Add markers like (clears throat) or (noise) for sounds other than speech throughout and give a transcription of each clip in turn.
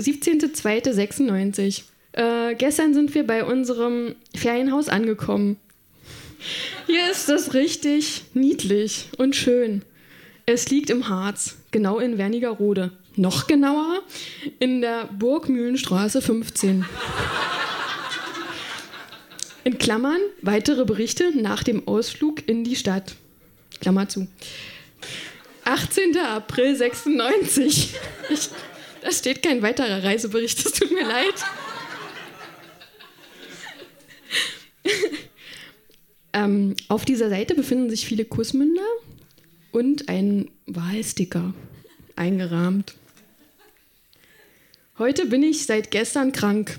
17.02.96. Äh, gestern sind wir bei unserem Ferienhaus angekommen. Hier ist es richtig niedlich und schön. Es liegt im Harz, genau in Wernigerode. Noch genauer in der Burgmühlenstraße 15. In Klammern weitere Berichte nach dem Ausflug in die Stadt. Klammer zu. 18. April 96. Ich, da steht kein weiterer Reisebericht, es tut mir leid. (laughs) ähm, auf dieser Seite befinden sich viele Kussmünder und ein Wahlsticker eingerahmt. Heute bin ich seit gestern krank.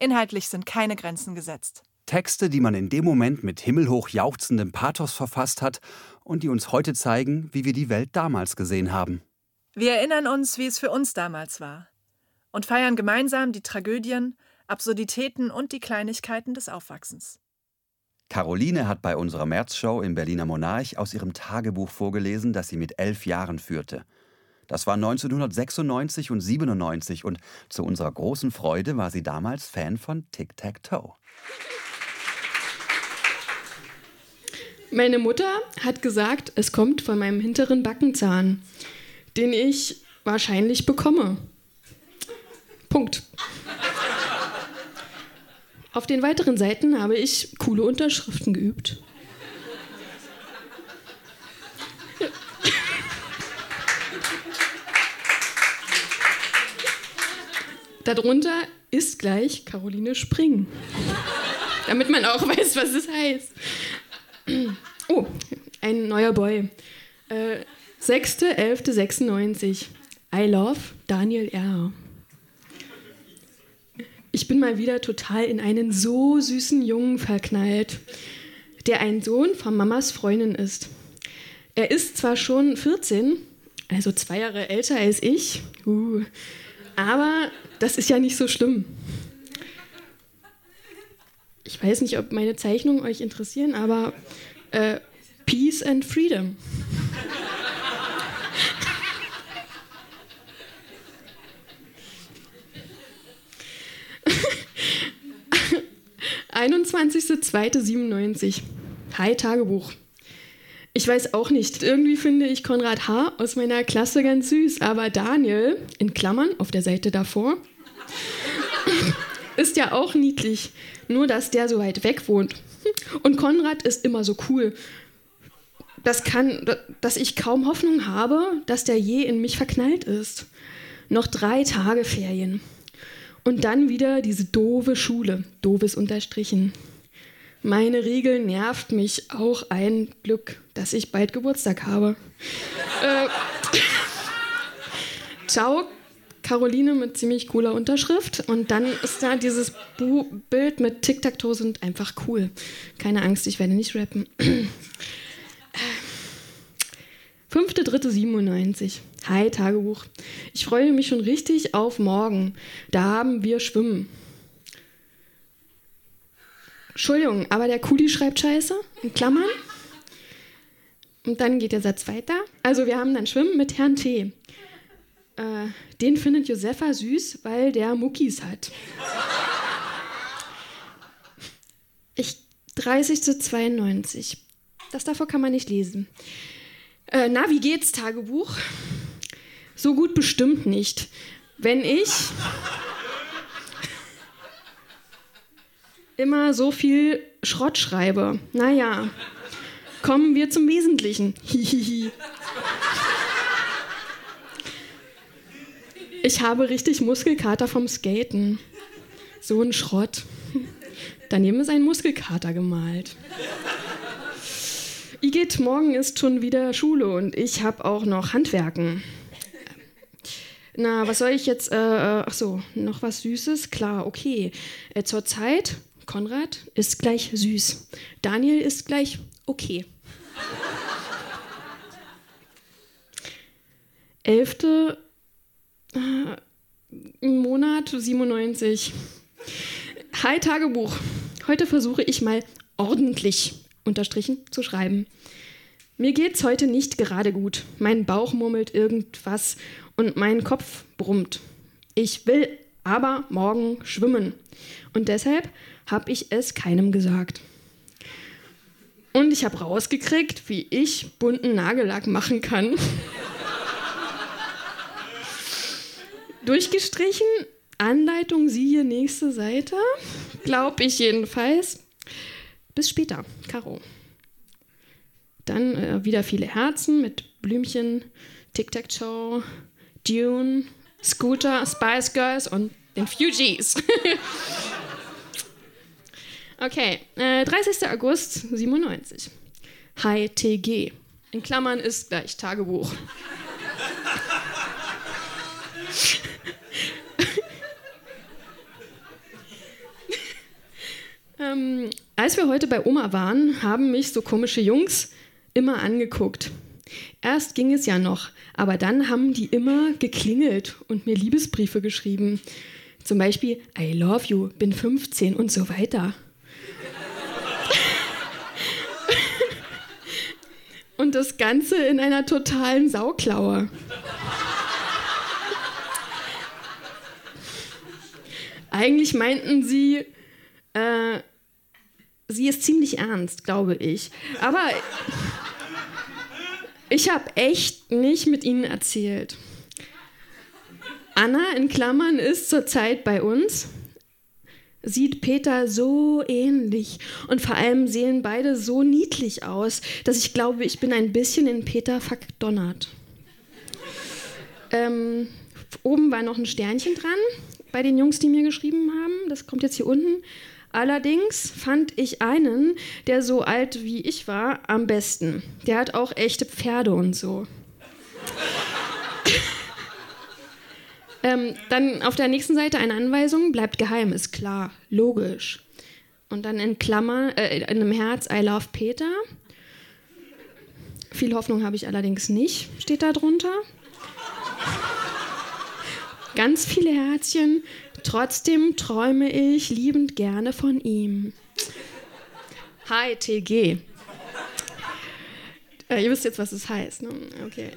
Inhaltlich sind keine Grenzen gesetzt. Texte, die man in dem Moment mit himmelhoch jauchzendem Pathos verfasst hat und die uns heute zeigen, wie wir die Welt damals gesehen haben. Wir erinnern uns, wie es für uns damals war und feiern gemeinsam die Tragödien, Absurditäten und die Kleinigkeiten des Aufwachsens. Caroline hat bei unserer Märzshow im Berliner Monarch aus ihrem Tagebuch vorgelesen, das sie mit elf Jahren führte. Das war 1996 und 97 und zu unserer großen Freude war sie damals Fan von Tic Tac Toe. Meine Mutter hat gesagt, es kommt von meinem hinteren Backenzahn, den ich wahrscheinlich bekomme. Punkt. Auf den weiteren Seiten habe ich coole Unterschriften geübt. Darunter ist gleich Caroline Spring. Damit man auch (laughs) weiß, was es heißt. (clears throat) Oh, ein neuer Boy. Äh, 6.11.96. I love Daniel R. Ich bin mal wieder total in einen so süßen Jungen verknallt, der ein Sohn von Mamas Freundin ist. Er ist zwar schon 14, also zwei Jahre älter als ich, uh, aber das ist ja nicht so schlimm. Ich weiß nicht, ob meine Zeichnungen euch interessieren, aber äh, Peace and Freedom. (laughs) (21.02.97) Hi Tagebuch. Ich weiß auch nicht. Irgendwie finde ich Konrad H. aus meiner Klasse ganz süß, aber Daniel, in Klammern auf der Seite davor, (laughs) ist ja auch niedlich. Nur, dass der so weit weg wohnt. Und Konrad ist immer so cool. Das kann, dass ich kaum Hoffnung habe, dass der je in mich verknallt ist. Noch drei Tage Ferien. Und dann wieder diese doofe Schule. Doofes unterstrichen. Meine Regel nervt mich auch ein Glück, dass ich bald Geburtstag habe. äh, (laughs) ciao, Caroline mit ziemlich cooler Unterschrift. Und dann ist da dieses Bu Bild mit Tic-Tac-Toe sind einfach cool. Keine Angst, ich werde nicht rappen. 5.3.97. Hi, Tagebuch. Ich freue mich schon richtig auf morgen. Da haben wir Schwimmen. Entschuldigung, aber der Kuli schreibt Scheiße, in Klammern. Und dann geht der Satz weiter. Also wir haben dann Schwimmen mit Herrn T. Äh, den findet Josefa süß, weil der Muckis hat. Ich 30 zu 92. Das davor kann man nicht lesen. Äh, na, wie geht's, Tagebuch? So gut bestimmt nicht. Wenn ich immer so viel Schrott schreibe. Naja, kommen wir zum Wesentlichen. Hihihi. (laughs) Ich habe richtig Muskelkater vom Skaten. So ein Schrott. Daneben ist ein Muskelkater gemalt. Igitt, morgen ist schon wieder Schule und ich habe auch noch Handwerken. Na, was soll ich jetzt? Äh, äh, ach so, noch was Süßes? Klar, okay. Äh, Zurzeit, Konrad ist gleich süß. Daniel ist gleich okay. Elfte äh, Monat 97. Hi Tagebuch. Heute versuche ich mal ordentlich unterstrichen zu schreiben. Mir geht's heute nicht gerade gut. Mein Bauch murmelt irgendwas und mein Kopf brummt. Ich will aber morgen schwimmen. Und deshalb habe ich es keinem gesagt. Und ich habe rausgekriegt, wie ich bunten Nagellack machen kann. (laughs) Durchgestrichen, Anleitung siehe nächste Seite. Glaub ich jedenfalls. Bis später, Caro. Dann äh, wieder viele Herzen mit Blümchen, Tic-Tac-Toe, Dune, Scooter, Spice Girls und den Fugees. (laughs) okay, äh, 30. August 97. Hi TG. In Klammern ist gleich Tagebuch. (laughs) ähm, als wir heute bei Oma waren, haben mich so komische Jungs immer angeguckt. Erst ging es ja noch, aber dann haben die immer geklingelt und mir Liebesbriefe geschrieben. Zum Beispiel I love you, bin 15 und so weiter. (laughs) und das Ganze in einer totalen Sauklaue. Eigentlich meinten sie, äh, sie ist ziemlich ernst, glaube ich. Aber ich habe echt nicht mit ihnen erzählt. Anna in Klammern ist zurzeit bei uns. Sieht Peter so ähnlich und vor allem sehen beide so niedlich aus, dass ich glaube, ich bin ein bisschen in Peter verdonnert. Ähm, oben war noch ein Sternchen dran bei den Jungs, die mir geschrieben haben. Das kommt jetzt hier unten. Allerdings fand ich einen, der so alt wie ich war, am besten. Der hat auch echte Pferde und so. (laughs) ähm, dann auf der nächsten Seite eine Anweisung, bleibt geheim, ist klar, logisch. Und dann in Klammer, äh, in einem Herz, I love Peter. Viel Hoffnung habe ich allerdings nicht, steht da drunter. Ganz viele Herzchen, Trotzdem träume ich liebend gerne von ihm. Hi, TG. Äh, ihr wisst jetzt, was es heißt. Ne? Okay.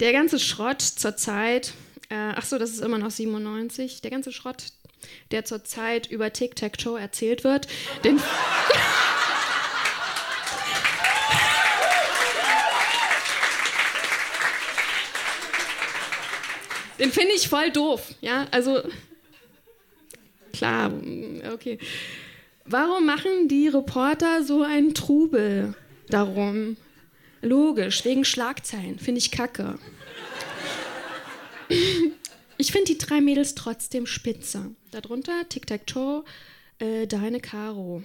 Der ganze Schrott zur Zeit, äh, ach so, das ist immer noch 97, der ganze Schrott, der zur Zeit über Tic-Tac-Toe erzählt wird, den. (laughs) (laughs) Den finde ich voll doof. Ja, also klar, okay. Warum machen die Reporter so einen Trubel darum? Logisch, wegen Schlagzeilen. Finde ich kacke. Ich finde die drei Mädels trotzdem spitze. Darunter Tic-Tac-Toe, äh, deine Caro.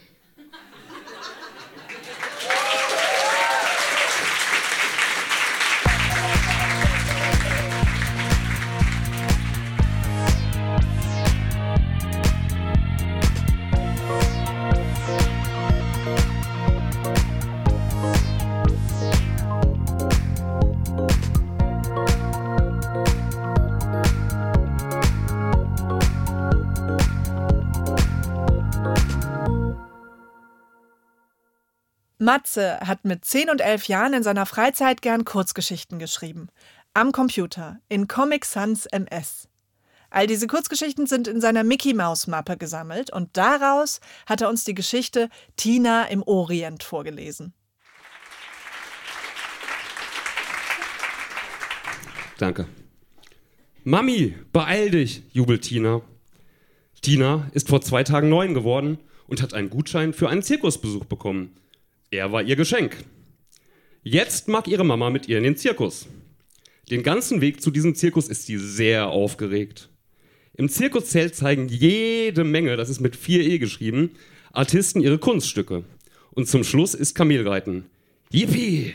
Matze hat mit 10 und 11 Jahren in seiner Freizeit gern Kurzgeschichten geschrieben. Am Computer, in Comic Sans MS. All diese Kurzgeschichten sind in seiner Mickey Mouse Mappe gesammelt und daraus hat er uns die Geschichte Tina im Orient vorgelesen. Danke. Mami, beeil dich, jubelt Tina. Tina ist vor zwei Tagen neun geworden und hat einen Gutschein für einen Zirkusbesuch bekommen. Er war ihr Geschenk. Jetzt mag ihre Mama mit ihr in den Zirkus. Den ganzen Weg zu diesem Zirkus ist sie sehr aufgeregt. Im Zirkuszelt zeigen jede Menge, das ist mit 4e geschrieben, Artisten ihre Kunststücke. Und zum Schluss ist Kamelreiten. Yippie!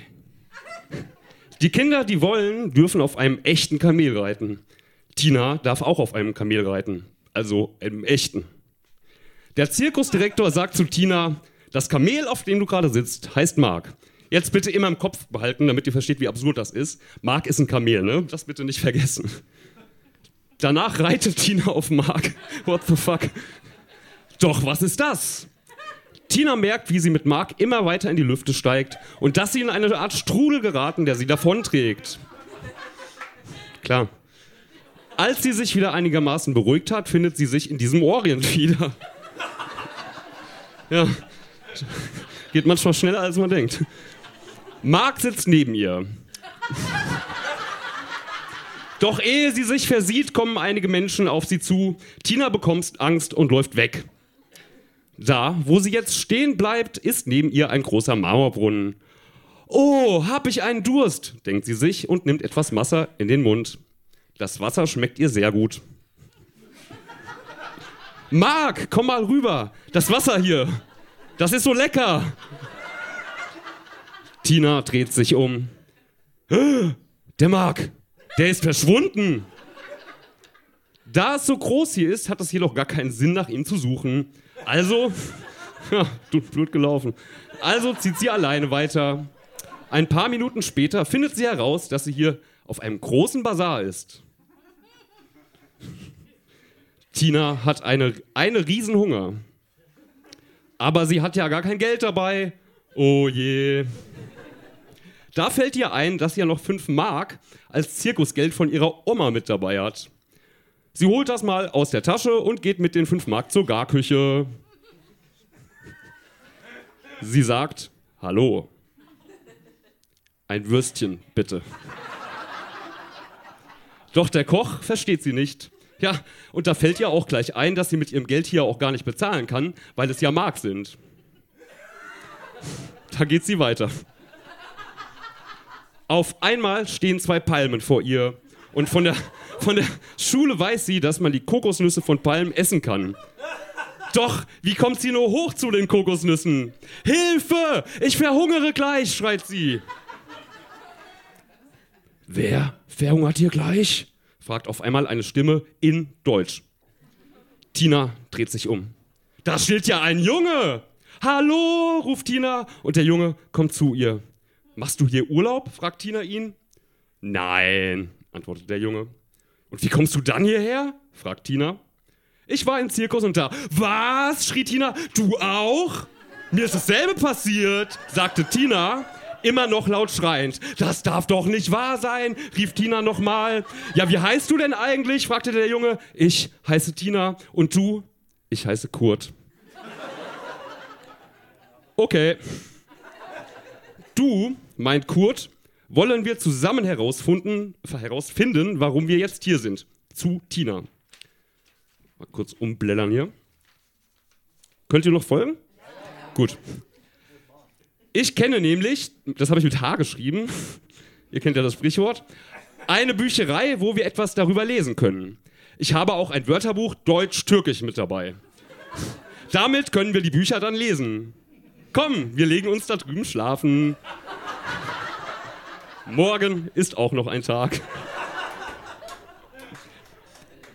Die Kinder, die wollen, dürfen auf einem echten Kamel reiten. Tina darf auch auf einem Kamel reiten. Also einem echten. Der Zirkusdirektor sagt zu Tina, das Kamel, auf dem du gerade sitzt, heißt Mark. Jetzt bitte immer im Kopf behalten, damit ihr versteht, wie absurd das ist. Mark ist ein Kamel, ne? Das bitte nicht vergessen. Danach reitet Tina auf Mark. What the fuck? Doch, was ist das? Tina merkt, wie sie mit Mark immer weiter in die Lüfte steigt und dass sie in eine Art Strudel geraten, der sie davonträgt. Klar. Als sie sich wieder einigermaßen beruhigt hat, findet sie sich in diesem Orient wieder. Ja. Geht manchmal schneller, als man denkt. Mark sitzt neben ihr. Doch ehe sie sich versieht, kommen einige Menschen auf sie zu. Tina bekommt Angst und läuft weg. Da, wo sie jetzt stehen bleibt, ist neben ihr ein großer Marmorbrunnen. Oh, hab ich einen Durst, denkt sie sich und nimmt etwas Wasser in den Mund. Das Wasser schmeckt ihr sehr gut. Mark, komm mal rüber. Das Wasser hier. Das ist so lecker. Tina dreht sich um. Der Mark, der ist verschwunden. Da es so groß hier ist, hat es jedoch gar keinen Sinn, nach ihm zu suchen. Also, (laughs) ja, blöd gelaufen. Also zieht sie alleine weiter. Ein paar Minuten später findet sie heraus, dass sie hier auf einem großen Bazar ist. Tina hat eine, eine Riesenhunger. Aber sie hat ja gar kein Geld dabei. Oh je. Da fällt ihr ein, dass sie ja noch 5 Mark als Zirkusgeld von ihrer Oma mit dabei hat. Sie holt das mal aus der Tasche und geht mit den 5 Mark zur Garküche. Sie sagt, hallo. Ein Würstchen, bitte. Doch der Koch versteht sie nicht. Ja, und da fällt ihr auch gleich ein, dass sie mit ihrem Geld hier auch gar nicht bezahlen kann, weil es ja Mark sind. Da geht sie weiter. Auf einmal stehen zwei Palmen vor ihr. Und von der, von der Schule weiß sie, dass man die Kokosnüsse von Palmen essen kann. Doch, wie kommt sie nur hoch zu den Kokosnüssen? Hilfe! Ich verhungere gleich, schreit sie. Wer verhungert hier gleich? Fragt auf einmal eine Stimme in Deutsch. Tina dreht sich um. Da steht ja ein Junge! Hallo, ruft Tina und der Junge kommt zu ihr. Machst du hier Urlaub? fragt Tina ihn. Nein, antwortet der Junge. Und wie kommst du dann hierher? fragt Tina. Ich war im Zirkus und da. Was? schrie Tina. Du auch? Mir ist dasselbe passiert, sagte Tina, immer noch laut schreiend. Das darf doch nicht wahr sein, rief Tina nochmal. Ja, wie heißt du denn eigentlich? fragte der Junge. Ich heiße Tina. Und du? Ich heiße Kurt. Okay. Du, meint Kurt, wollen wir zusammen herausfinden, herausfinden, warum wir jetzt hier sind. Zu Tina. Mal kurz umblättern hier. Könnt ihr noch folgen? Ja. Gut. Ich kenne nämlich, das habe ich mit H geschrieben, ihr kennt ja das Sprichwort, eine Bücherei, wo wir etwas darüber lesen können. Ich habe auch ein Wörterbuch Deutsch-Türkisch mit dabei. Damit können wir die Bücher dann lesen. Komm, wir legen uns da drüben schlafen. Morgen ist auch noch ein Tag.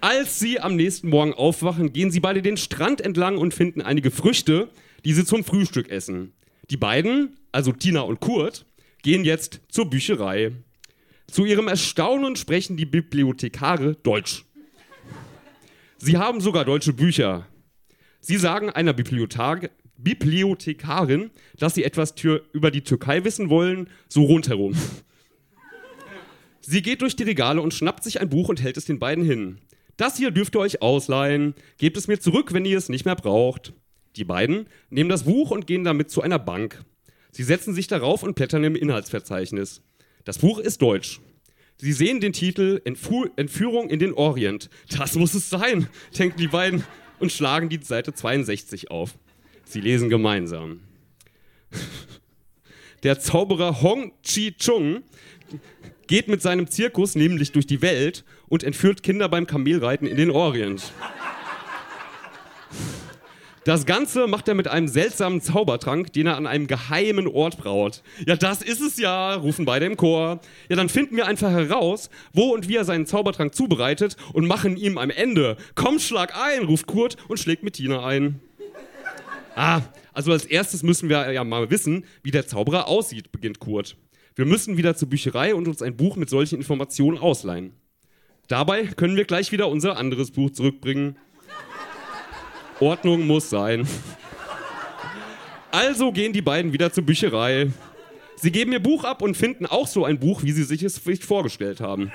Als sie am nächsten Morgen aufwachen, gehen sie beide den Strand entlang und finden einige Früchte, die sie zum Frühstück essen. Die beiden, also Tina und Kurt, gehen jetzt zur Bücherei. Zu ihrem Erstaunen sprechen die Bibliothekare Deutsch. Sie haben sogar deutsche Bücher. Sie sagen einer Bibliothek Bibliothekarin, dass sie etwas über die Türkei wissen wollen, so rundherum. Sie geht durch die Regale und schnappt sich ein Buch und hält es den beiden hin. Das hier dürft ihr euch ausleihen. Gebt es mir zurück, wenn ihr es nicht mehr braucht. Die beiden nehmen das Buch und gehen damit zu einer Bank. Sie setzen sich darauf und blättern im Inhaltsverzeichnis. Das Buch ist deutsch. Sie sehen den Titel Entfu Entführung in den Orient. Das muss es sein, (laughs) denken die beiden und schlagen die Seite 62 auf. Sie lesen gemeinsam. (laughs) Der Zauberer Hong Chi Chung geht mit seinem Zirkus nämlich durch die Welt und entführt Kinder beim Kamelreiten in den Orient. Das Ganze macht er mit einem seltsamen Zaubertrank, den er an einem geheimen Ort braut. Ja, das ist es ja, rufen beide im Chor. Ja, dann finden wir einfach heraus, wo und wie er seinen Zaubertrank zubereitet und machen ihm am Ende. Komm, schlag ein, ruft Kurt und schlägt mit Tina ein. Ah, also als erstes müssen wir ja mal wissen, wie der Zauberer aussieht, beginnt Kurt. Wir müssen wieder zur Bücherei und uns ein Buch mit solchen Informationen ausleihen. Dabei können wir gleich wieder unser anderes Buch zurückbringen. Ordnung muss sein. Also gehen die beiden wieder zur Bücherei. Sie geben ihr Buch ab und finden auch so ein Buch, wie sie sich es vorgestellt haben.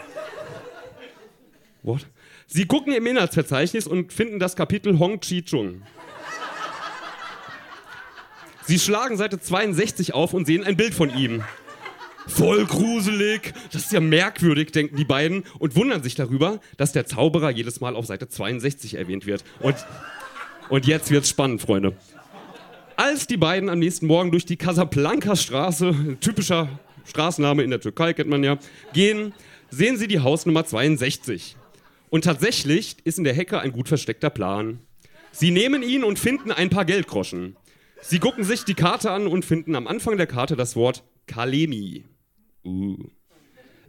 What? Sie gucken im Inhaltsverzeichnis und finden das Kapitel Hong Chi Chung. Sie schlagen Seite 62 auf und sehen ein Bild von ihm. Voll gruselig. Das ist ja merkwürdig, denken die beiden und wundern sich darüber, dass der Zauberer jedes Mal auf Seite 62 erwähnt wird. Und und jetzt wird's spannend, Freunde. Als die beiden am nächsten Morgen durch die Casablanca-Straße, typischer Straßenname in der Türkei, kennt man ja, gehen, sehen sie die Hausnummer 62. Und tatsächlich ist in der Hecke ein gut versteckter Plan. Sie nehmen ihn und finden ein paar Geldgroschen. Sie gucken sich die Karte an und finden am Anfang der Karte das Wort Kalemi. Uh.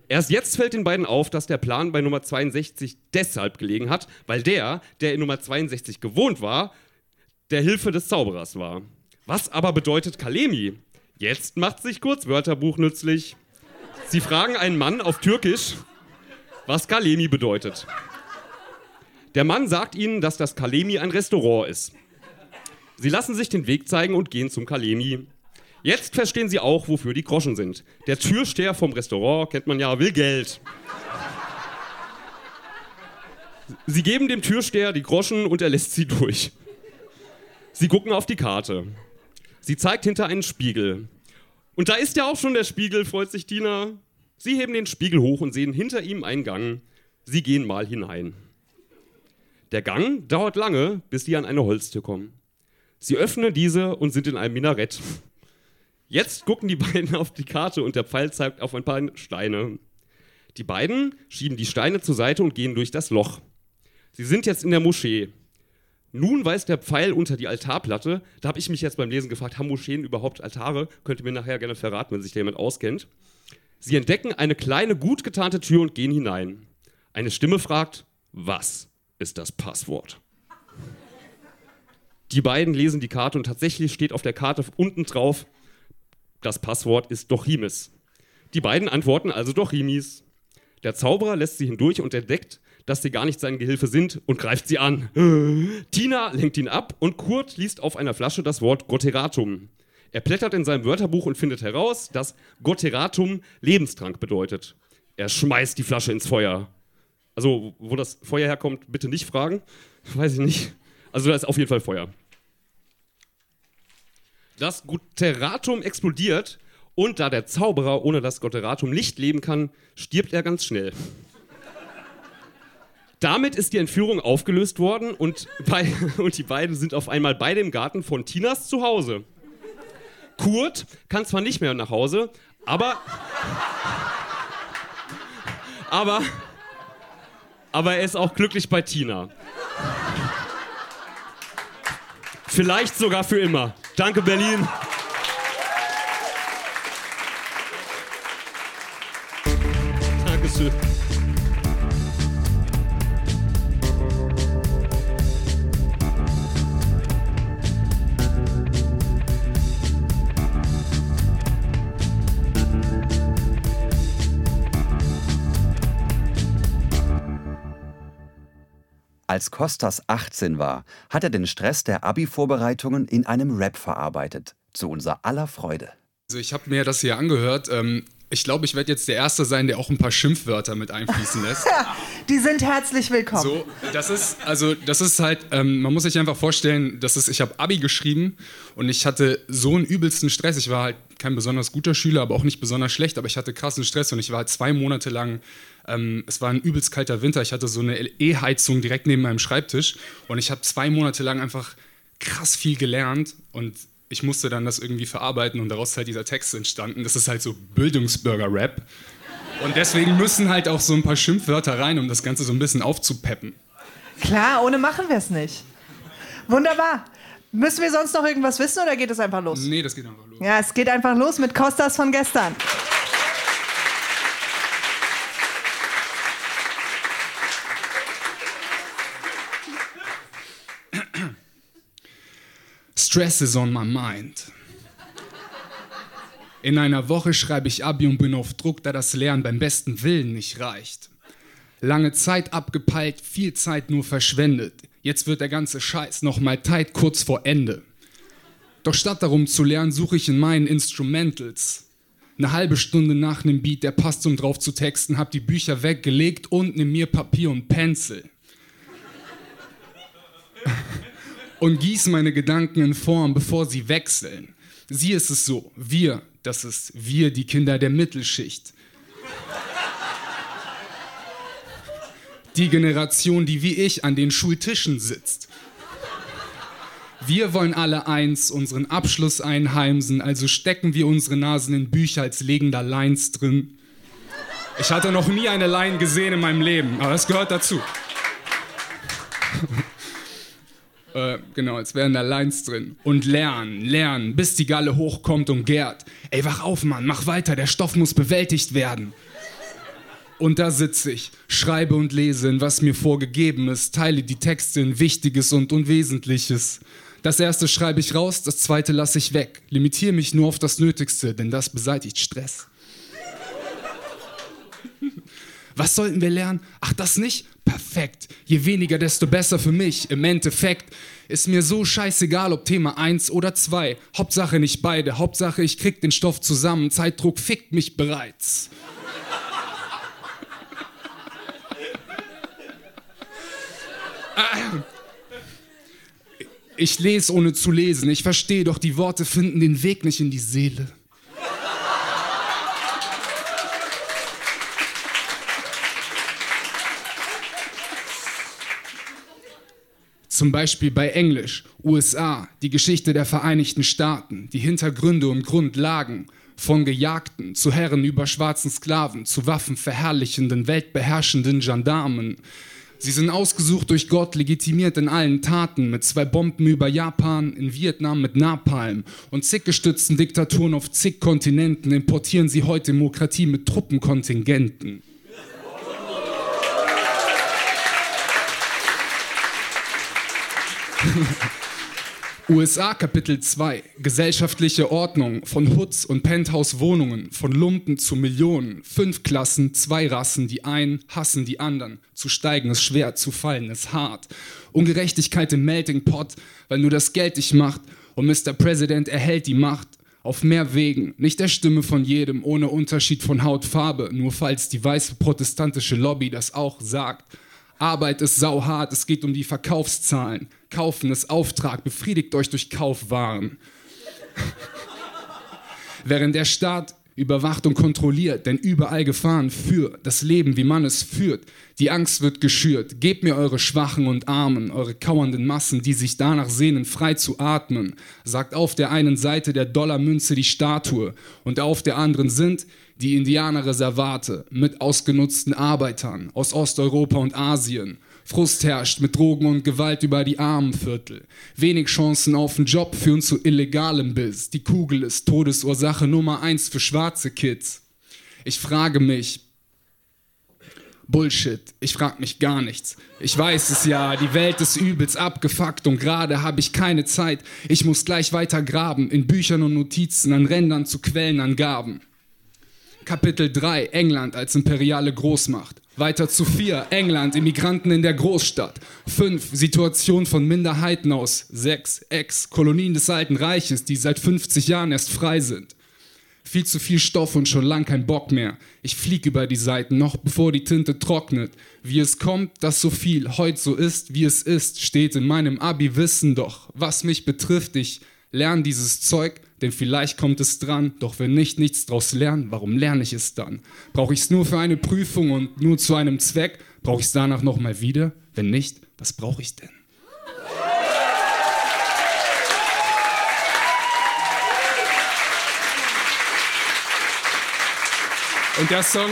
Erst jetzt fällt den beiden auf, dass der Plan bei Nummer 62 deshalb gelegen hat, weil der, der in Nummer 62 gewohnt war, der Hilfe des Zauberers war. Was aber bedeutet Kalemi? Jetzt macht sich kurz Wörterbuch nützlich. Sie fragen einen Mann auf Türkisch, was Kalemi bedeutet. Der Mann sagt ihnen, dass das Kalemi ein Restaurant ist. Sie lassen sich den Weg zeigen und gehen zum Kalemi. Jetzt verstehen Sie auch, wofür die Groschen sind. Der Türsteher vom Restaurant, kennt man ja, will Geld. Sie geben dem Türsteher die Groschen und er lässt sie durch. Sie gucken auf die Karte. Sie zeigt hinter einen Spiegel. Und da ist ja auch schon der Spiegel, freut sich Tina. Sie heben den Spiegel hoch und sehen hinter ihm einen Gang. Sie gehen mal hinein. Der Gang dauert lange, bis sie an eine Holztür kommen. Sie öffnen diese und sind in einem Minarett. Jetzt gucken die (laughs) beiden auf die Karte und der Pfeil zeigt auf ein paar Steine. Die beiden schieben die Steine zur Seite und gehen durch das Loch. Sie sind jetzt in der Moschee. Nun weist der Pfeil unter die Altarplatte. Da habe ich mich jetzt beim Lesen gefragt, haben Moscheen überhaupt Altare? Könnt ihr mir nachher gerne verraten, wenn sich da jemand auskennt. Sie entdecken eine kleine, gut getarnte Tür und gehen hinein. Eine Stimme fragt, was ist das Passwort? Die beiden lesen die Karte und tatsächlich steht auf der Karte unten drauf das Passwort ist Dochimis. Die beiden antworten also Dochimis. Der Zauberer lässt sie hindurch und entdeckt, dass sie gar nicht sein Gehilfe sind und greift sie an. (gasps) Tina lenkt ihn ab und Kurt liest auf einer Flasche das Wort Gotteratum. Er blättert in seinem Wörterbuch und findet heraus, dass Gotteratum Lebenstrank bedeutet. Er schmeißt die Flasche ins Feuer. Also, wo das Feuer herkommt, bitte nicht fragen. Weiß ich nicht. Also, da ist auf jeden Fall Feuer. Das Gotteratum explodiert und da der Zauberer ohne das Gotteratum nicht leben kann, stirbt er ganz schnell. Damit ist die Entführung aufgelöst worden und, bei, (laughs) und die beiden sind auf einmal beide im Garten von Tinas zu Hause. Kurt kann zwar nicht mehr nach Hause, aber. Aber. Aber er ist auch glücklich bei Tina. Vielleicht sogar für immer. Danke, Berlin. Dankeschön. Als Kostas 18 war, hat er den Stress der Abi-Vorbereitungen in einem Rap verarbeitet. Zu unser aller Freude. Also ich habe mir das hier angehört. Ähm, ich glaube, ich werde jetzt der Erste sein, der auch ein paar Schimpfwörter mit einfließen lässt. (laughs) Die sind herzlich willkommen. So, das ist also das ist halt, ähm, man muss sich einfach vorstellen, das ist, ich habe Abi geschrieben und ich hatte so einen übelsten Stress. Ich war halt kein besonders guter Schüler, aber auch nicht besonders schlecht, aber ich hatte krassen Stress und ich war halt zwei Monate lang ähm, es war ein übelst kalter Winter. Ich hatte so eine E-Heizung direkt neben meinem Schreibtisch und ich habe zwei Monate lang einfach krass viel gelernt und ich musste dann das irgendwie verarbeiten und daraus ist halt dieser Text entstanden. Das ist halt so Bildungsbürger-Rap. Und deswegen müssen halt auch so ein paar Schimpfwörter rein, um das Ganze so ein bisschen aufzupeppen. Klar, ohne machen wir es nicht. Wunderbar. Müssen wir sonst noch irgendwas wissen oder geht es einfach los? Nee, das geht einfach los. Ja, es geht einfach los mit Kostas von gestern. Stress is on my mind. In einer Woche schreibe ich Abi und bin auf Druck, da das Lernen beim besten Willen nicht reicht. Lange Zeit abgepeilt, viel Zeit nur verschwendet. Jetzt wird der ganze Scheiß nochmal tight kurz vor Ende. Doch statt darum zu lernen, suche ich in meinen Instrumentals. Eine halbe Stunde nach einem Beat, der passt, um drauf zu texten, hab die Bücher weggelegt und nimm mir Papier und Pencil. Und gieß meine Gedanken in Form, bevor sie wechseln. Sie ist es so, wir, das ist wir, die Kinder der Mittelschicht. Die Generation, die wie ich an den Schultischen sitzt. Wir wollen alle eins, unseren Abschluss einheimsen, also stecken wir unsere Nasen in Bücher als legender Lines drin. Ich hatte noch nie eine Line gesehen in meinem Leben, aber das gehört dazu. Äh, genau, als wären da Lines drin. Und lernen, lernen, bis die Galle hochkommt und gärt. Ey, wach auf, Mann, mach weiter, der Stoff muss bewältigt werden. Und da sitze ich, schreibe und lese in was mir vorgegeben ist, teile die Texte in Wichtiges und Unwesentliches. Das erste schreibe ich raus, das zweite lasse ich weg. Limitiere mich nur auf das Nötigste, denn das beseitigt Stress. (laughs) Was sollten wir lernen? Ach, das nicht? Perfekt. Je weniger, desto besser für mich. Im Endeffekt ist mir so scheißegal, ob Thema 1 oder 2. Hauptsache nicht beide. Hauptsache, ich krieg den Stoff zusammen. Zeitdruck fickt mich bereits. Ich lese ohne zu lesen. Ich verstehe, doch die Worte finden den Weg nicht in die Seele. Zum Beispiel bei Englisch, USA, die Geschichte der Vereinigten Staaten, die Hintergründe und Grundlagen, von Gejagten zu Herren über schwarzen Sklaven, zu waffenverherrlichenden, weltbeherrschenden Gendarmen, Sie sind ausgesucht durch Gott, legitimiert in allen Taten, mit zwei Bomben über Japan, in Vietnam mit Napalm und zig gestützten Diktaturen auf zig Kontinenten importieren sie heute Demokratie mit Truppenkontingenten. (laughs) USA Kapitel 2 Gesellschaftliche Ordnung von Hoods und Penthouse-Wohnungen, von Lumpen zu Millionen, fünf Klassen, zwei Rassen, die einen hassen die anderen. Zu steigen ist schwer, zu fallen ist hart. Ungerechtigkeit im Melting Pot, weil nur das Geld dich macht und Mr. President erhält die Macht. Auf mehr Wegen, nicht der Stimme von jedem, ohne Unterschied von Hautfarbe, nur falls die weiße protestantische Lobby das auch sagt. Arbeit ist sauhart, es geht um die Verkaufszahlen. Kaufen ist Auftrag, befriedigt euch durch Kaufwaren. (laughs) Während der Staat überwacht und kontrolliert, denn überall Gefahren für das Leben, wie man es führt. Die Angst wird geschürt. Gebt mir eure Schwachen und Armen, eure kauernden Massen, die sich danach sehnen, frei zu atmen. Sagt auf der einen Seite der Dollarmünze die Statue und auf der anderen sind die Indianerreservate mit ausgenutzten Arbeitern aus Osteuropa und Asien. Frust herrscht mit Drogen und Gewalt über die Armenviertel. Wenig Chancen auf einen Job führen zu illegalem Biss. Die Kugel ist Todesursache Nummer eins für schwarze Kids. Ich frage mich, Bullshit, ich frag mich gar nichts. Ich weiß es ja, die Welt ist übelst abgefuckt und gerade habe ich keine Zeit. Ich muss gleich weiter graben, in Büchern und Notizen, an Rändern zu Quellenangaben. Kapitel 3, England als imperiale Großmacht. Weiter zu 4, England, Immigranten in der Großstadt. 5, Situation von Minderheiten aus. 6, Ex, Kolonien des Alten Reiches, die seit 50 Jahren erst frei sind. Viel zu viel Stoff und schon lang kein Bock mehr. Ich flieg über die Seiten, noch bevor die Tinte trocknet. Wie es kommt, dass so viel heute so ist, wie es ist, steht in meinem Abi-Wissen doch. Was mich betrifft, ich lerne dieses Zeug, denn vielleicht kommt es dran, doch wenn nicht nichts daraus lernen, warum lerne ich es dann? Brauche ich es nur für eine Prüfung und nur zu einem Zweck? Brauche ich es danach nochmal wieder? Wenn nicht, was brauche ich denn? Und der Song.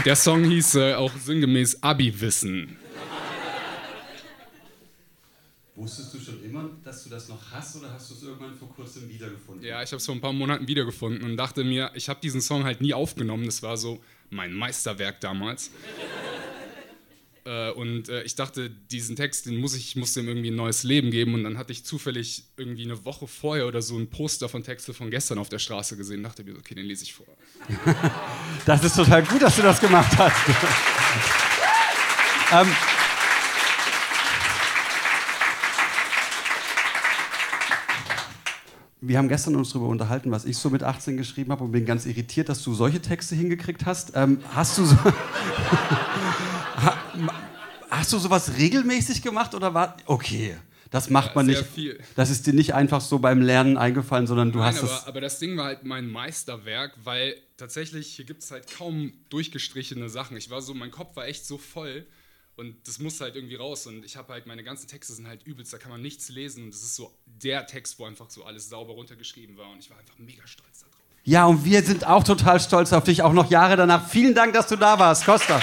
Und der Song hieß äh, auch sinngemäß Abi-Wissen. Wusstest du schon immer, dass du das noch hast oder hast du es irgendwann vor kurzem wiedergefunden? Ja, ich habe es vor ein paar Monaten wiedergefunden und dachte mir, ich habe diesen Song halt nie aufgenommen. Das war so mein Meisterwerk damals. Äh, und äh, ich dachte, diesen Text, den muss ich, ich muss dem irgendwie ein neues Leben geben. Und dann hatte ich zufällig irgendwie eine Woche vorher oder so ein Poster von Texte von gestern auf der Straße gesehen. Dachte mir, okay, den lese ich vor. (laughs) Das ist total gut, dass du das gemacht hast. (laughs) ähm, wir haben gestern uns darüber unterhalten, was ich so mit 18 geschrieben habe und bin ganz irritiert, dass du solche Texte hingekriegt hast. Ähm, hast du so (laughs) hast du sowas regelmäßig gemacht oder war okay? Das macht man sehr nicht. viel. Das ist dir nicht einfach so beim Lernen eingefallen, sondern du Nein, hast aber, es. aber das Ding war halt mein Meisterwerk, weil tatsächlich hier gibt es halt kaum durchgestrichene Sachen. Ich war so, mein Kopf war echt so voll und das musste halt irgendwie raus. Und ich habe halt, meine ganzen Texte sind halt übelst, da kann man nichts lesen. Und das ist so der Text, wo einfach so alles sauber runtergeschrieben war. Und ich war einfach mega stolz darauf. Ja, und wir sind auch total stolz auf dich, auch noch Jahre danach. Vielen Dank, dass du da warst, Costa.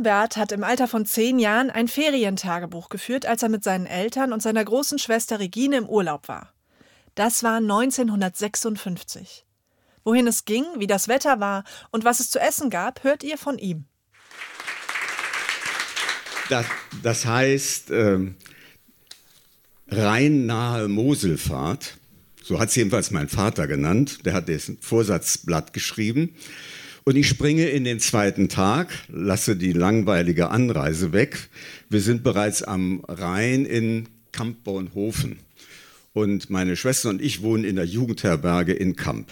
Herbert hat im Alter von zehn Jahren ein Ferientagebuch geführt, als er mit seinen Eltern und seiner großen Schwester Regine im Urlaub war. Das war 1956. Wohin es ging, wie das Wetter war und was es zu essen gab, hört ihr von ihm. Das, das heißt ähm, rein nahe Moselfahrt. So hat es jedenfalls mein Vater genannt. Der hat das Vorsatzblatt geschrieben. Und ich springe in den zweiten Tag, lasse die langweilige Anreise weg. Wir sind bereits am Rhein in Kampbornhofen. Und meine Schwester und ich wohnen in der Jugendherberge in Kamp.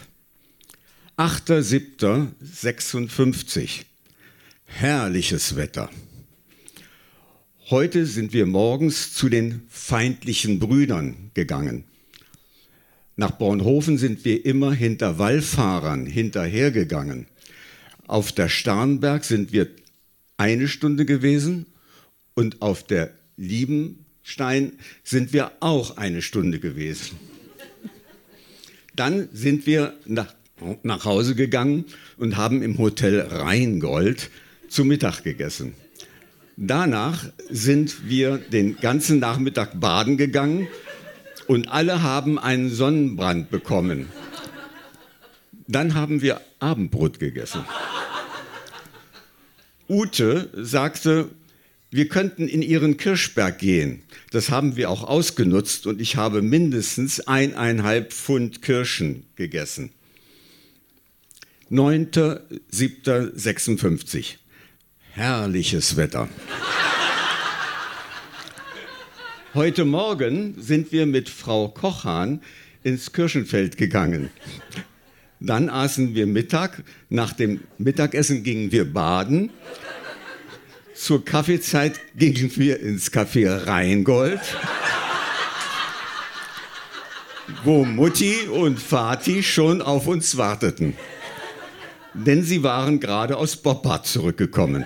8.7.56. Herrliches Wetter. Heute sind wir morgens zu den feindlichen Brüdern gegangen. Nach Bornhofen sind wir immer hinter Wallfahrern hinterhergegangen. Auf der Starnberg sind wir eine Stunde gewesen und auf der Liebenstein sind wir auch eine Stunde gewesen. Dann sind wir nach, nach Hause gegangen und haben im Hotel Rheingold zu Mittag gegessen. Danach sind wir den ganzen Nachmittag baden gegangen und alle haben einen Sonnenbrand bekommen. Dann haben wir Abendbrot gegessen. Ute sagte, wir könnten in ihren Kirschberg gehen. Das haben wir auch ausgenutzt und ich habe mindestens eineinhalb Pfund Kirschen gegessen. 9.7.56. Herrliches Wetter. Heute Morgen sind wir mit Frau Kochhahn ins Kirschenfeld gegangen. Dann aßen wir Mittag. Nach dem Mittagessen gingen wir baden. Zur Kaffeezeit gingen wir ins Café Rheingold, wo Mutti und Vati schon auf uns warteten. Denn sie waren gerade aus Boppard zurückgekommen.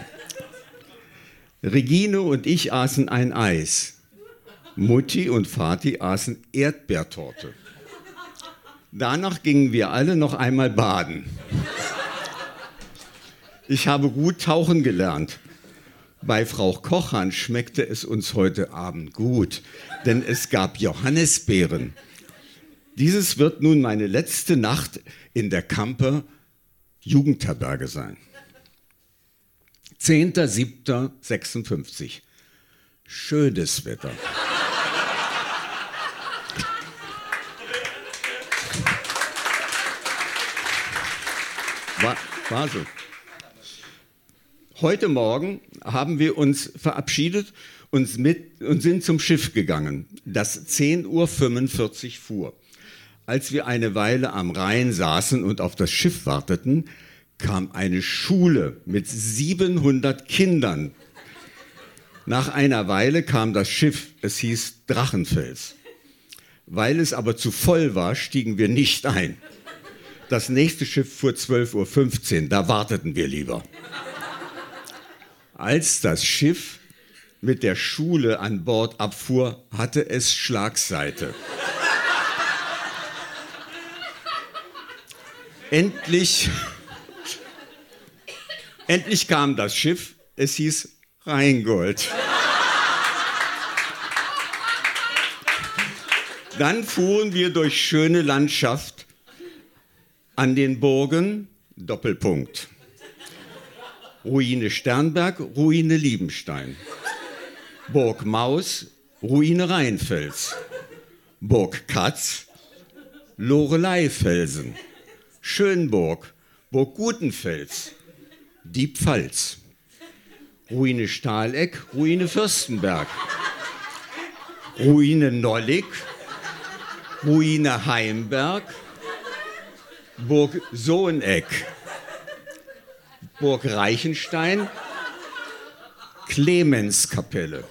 Regine und ich aßen ein Eis. Mutti und Vati aßen Erdbeertorte. Danach gingen wir alle noch einmal baden. Ich habe gut tauchen gelernt. Bei Frau Kochern schmeckte es uns heute Abend gut, denn es gab Johannisbeeren. Dieses wird nun meine letzte Nacht in der Kampe Jugendherberge sein. 10.07.56. Schönes Wetter. War, war so. Heute Morgen haben wir uns verabschiedet und, mit, und sind zum Schiff gegangen, das 10.45 Uhr fuhr. Als wir eine Weile am Rhein saßen und auf das Schiff warteten, kam eine Schule mit 700 Kindern. Nach einer Weile kam das Schiff, es hieß Drachenfels. Weil es aber zu voll war, stiegen wir nicht ein. Das nächste Schiff fuhr 12.15 Uhr, da warteten wir lieber. Als das Schiff mit der Schule an Bord abfuhr, hatte es Schlagseite. Endlich, endlich kam das Schiff. Es hieß Rheingold. Dann fuhren wir durch schöne Landschaft an den Burgen, Doppelpunkt. Ruine Sternberg, Ruine Liebenstein. Burg Maus, Ruine Rheinfels. Burg Katz, Loreleifelsen. Schönburg, Burg Gutenfels, die Pfalz. Ruine Stahleck, Ruine Fürstenberg. Ruine Nollig, Ruine Heimberg, Burg Sohneck, Burg Reichenstein, Clemenskapelle.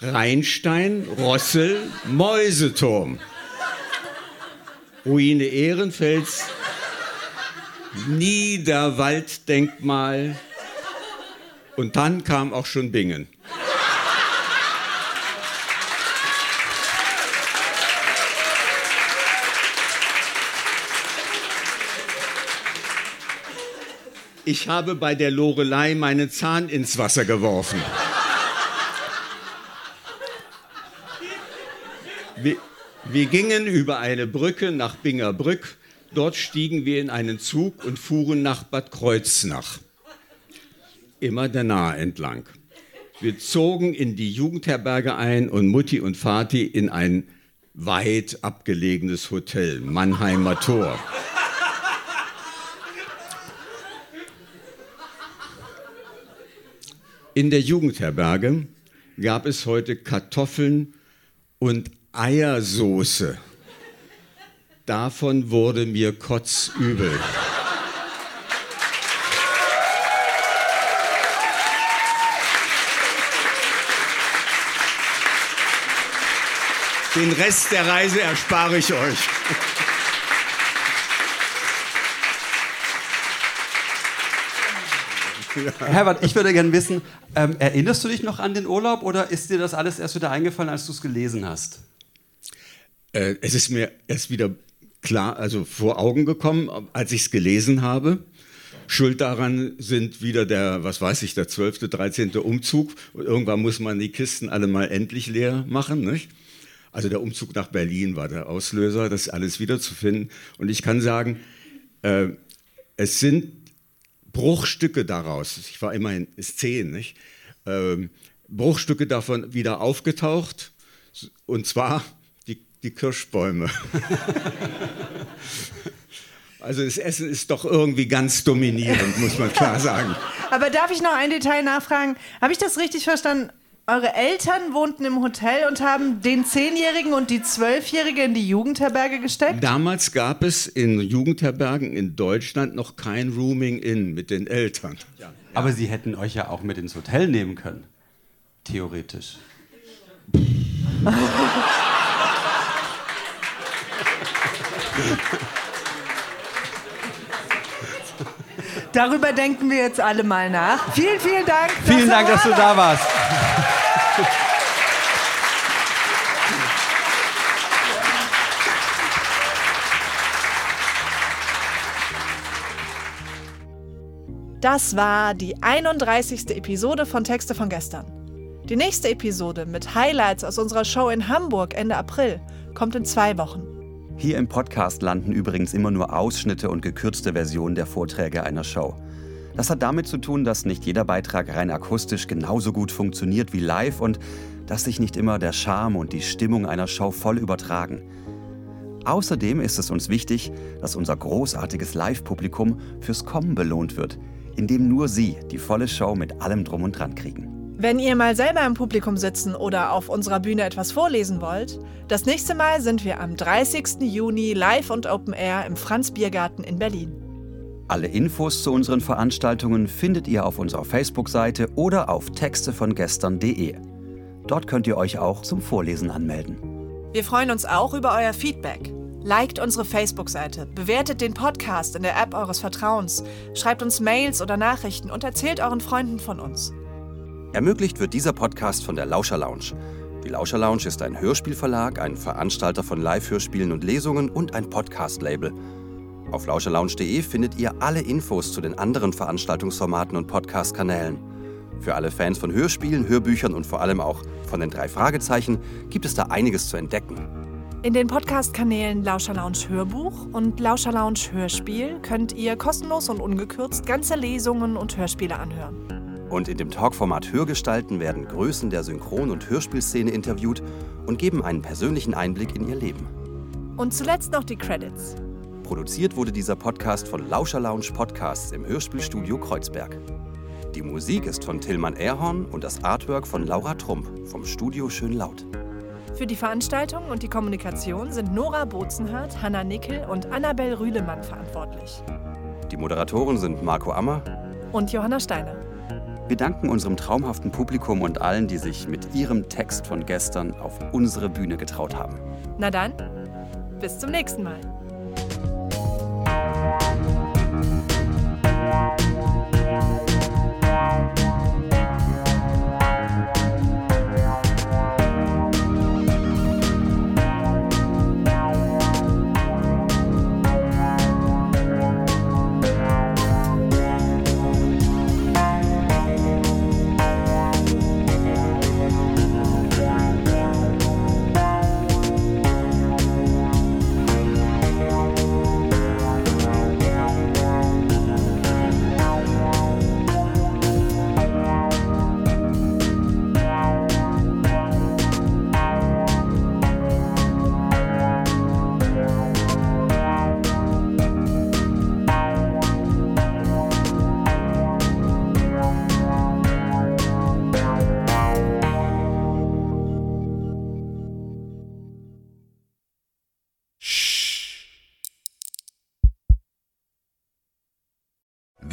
Rheinstein, Rossel, Mäuseturm. Ruine Ehrenfels, Niederwalddenkmal und dann kam auch schon Bingen. Ich habe bei der Lorelei meinen Zahn ins Wasser geworfen. Wir, wir gingen über eine Brücke nach Bingerbrück. Dort stiegen wir in einen Zug und fuhren nach Bad Kreuznach. Immer der Nahe entlang. Wir zogen in die Jugendherberge ein und Mutti und Vati in ein weit abgelegenes Hotel, Mannheimer Tor. In der Jugendherberge gab es heute Kartoffeln und Eiersoße. Davon wurde mir kotzübel. Den Rest der Reise erspare ich euch. Herbert, ich würde gerne wissen, ähm, erinnerst du dich noch an den Urlaub oder ist dir das alles erst wieder eingefallen, als du es gelesen hast? Äh, es ist mir erst wieder klar, also vor Augen gekommen, als ich es gelesen habe. Schuld daran sind wieder der, was weiß ich, der 12., 13. Umzug. Und irgendwann muss man die Kisten alle mal endlich leer machen. Nicht? Also der Umzug nach Berlin war der Auslöser, das alles wiederzufinden. Und ich kann sagen, äh, es sind Bruchstücke daraus, ich war immerhin zehn, nicht? Ähm, Bruchstücke davon wieder aufgetaucht. Und zwar die Kirschbäume. (laughs) Also das Essen ist doch irgendwie ganz dominierend, muss man klar sagen. Aber darf ich noch ein Detail nachfragen? Habe ich das richtig verstanden? Eure Eltern wohnten im Hotel und haben den Zehnjährigen und die Zwölfjährige in die Jugendherberge gesteckt? Damals gab es in Jugendherbergen in Deutschland noch kein Rooming-In mit den Eltern. Ja. Aber Sie hätten euch ja auch mit ins Hotel nehmen können. Theoretisch. Darüber denken wir jetzt alle mal nach. Vielen, vielen Dank. Vielen Dank, dass du da warst. Das war die 31. Episode von Texte von gestern. Die nächste Episode mit Highlights aus unserer Show in Hamburg Ende April kommt in zwei Wochen. Hier im Podcast landen übrigens immer nur Ausschnitte und gekürzte Versionen der Vorträge einer Show. Das hat damit zu tun, dass nicht jeder Beitrag rein akustisch genauso gut funktioniert wie live und dass sich nicht immer der Charme und die Stimmung einer Show voll übertragen. Außerdem ist es uns wichtig, dass unser großartiges Live-Publikum fürs Kommen belohnt wird. In dem nur Sie die volle Show mit allem Drum und Dran kriegen. Wenn ihr mal selber im Publikum sitzen oder auf unserer Bühne etwas vorlesen wollt, das nächste Mal sind wir am 30. Juni live und Open Air im Franz Biergarten in Berlin. Alle Infos zu unseren Veranstaltungen findet ihr auf unserer Facebook-Seite oder auf textevongestern.de. Dort könnt ihr euch auch zum Vorlesen anmelden. Wir freuen uns auch über euer Feedback. Liked unsere Facebook-Seite, bewertet den Podcast in der App eures Vertrauens, schreibt uns Mails oder Nachrichten und erzählt euren Freunden von uns. Ermöglicht wird dieser Podcast von der Lauscher Lounge. Die Lauscher Lounge ist ein Hörspielverlag, ein Veranstalter von Live-Hörspielen und Lesungen und ein Podcast-Label. Auf lauscherlounge.de findet ihr alle Infos zu den anderen Veranstaltungsformaten und Podcast-Kanälen. Für alle Fans von Hörspielen, Hörbüchern und vor allem auch von den drei Fragezeichen gibt es da einiges zu entdecken. In den Podcast-Kanälen Lauscher Lounge Hörbuch und Lauscher Lounge Hörspiel könnt ihr kostenlos und ungekürzt ganze Lesungen und Hörspiele anhören. Und in dem Talkformat Hörgestalten werden Größen der Synchron- und Hörspielszene interviewt und geben einen persönlichen Einblick in ihr Leben. Und zuletzt noch die Credits. Produziert wurde dieser Podcast von Lauscher Lounge Podcasts im Hörspielstudio Kreuzberg. Die Musik ist von Tillmann Erhorn und das Artwork von Laura Trump vom Studio Schön Laut. Für die Veranstaltung und die Kommunikation sind Nora Bozenhardt, Hanna Nickel und Annabel Rühlemann verantwortlich. Die Moderatoren sind Marco Ammer Und Johanna Steiner. Wir danken unserem traumhaften Publikum und allen, die sich mit ihrem Text von gestern auf unsere Bühne getraut haben. Na dann, bis zum nächsten Mal.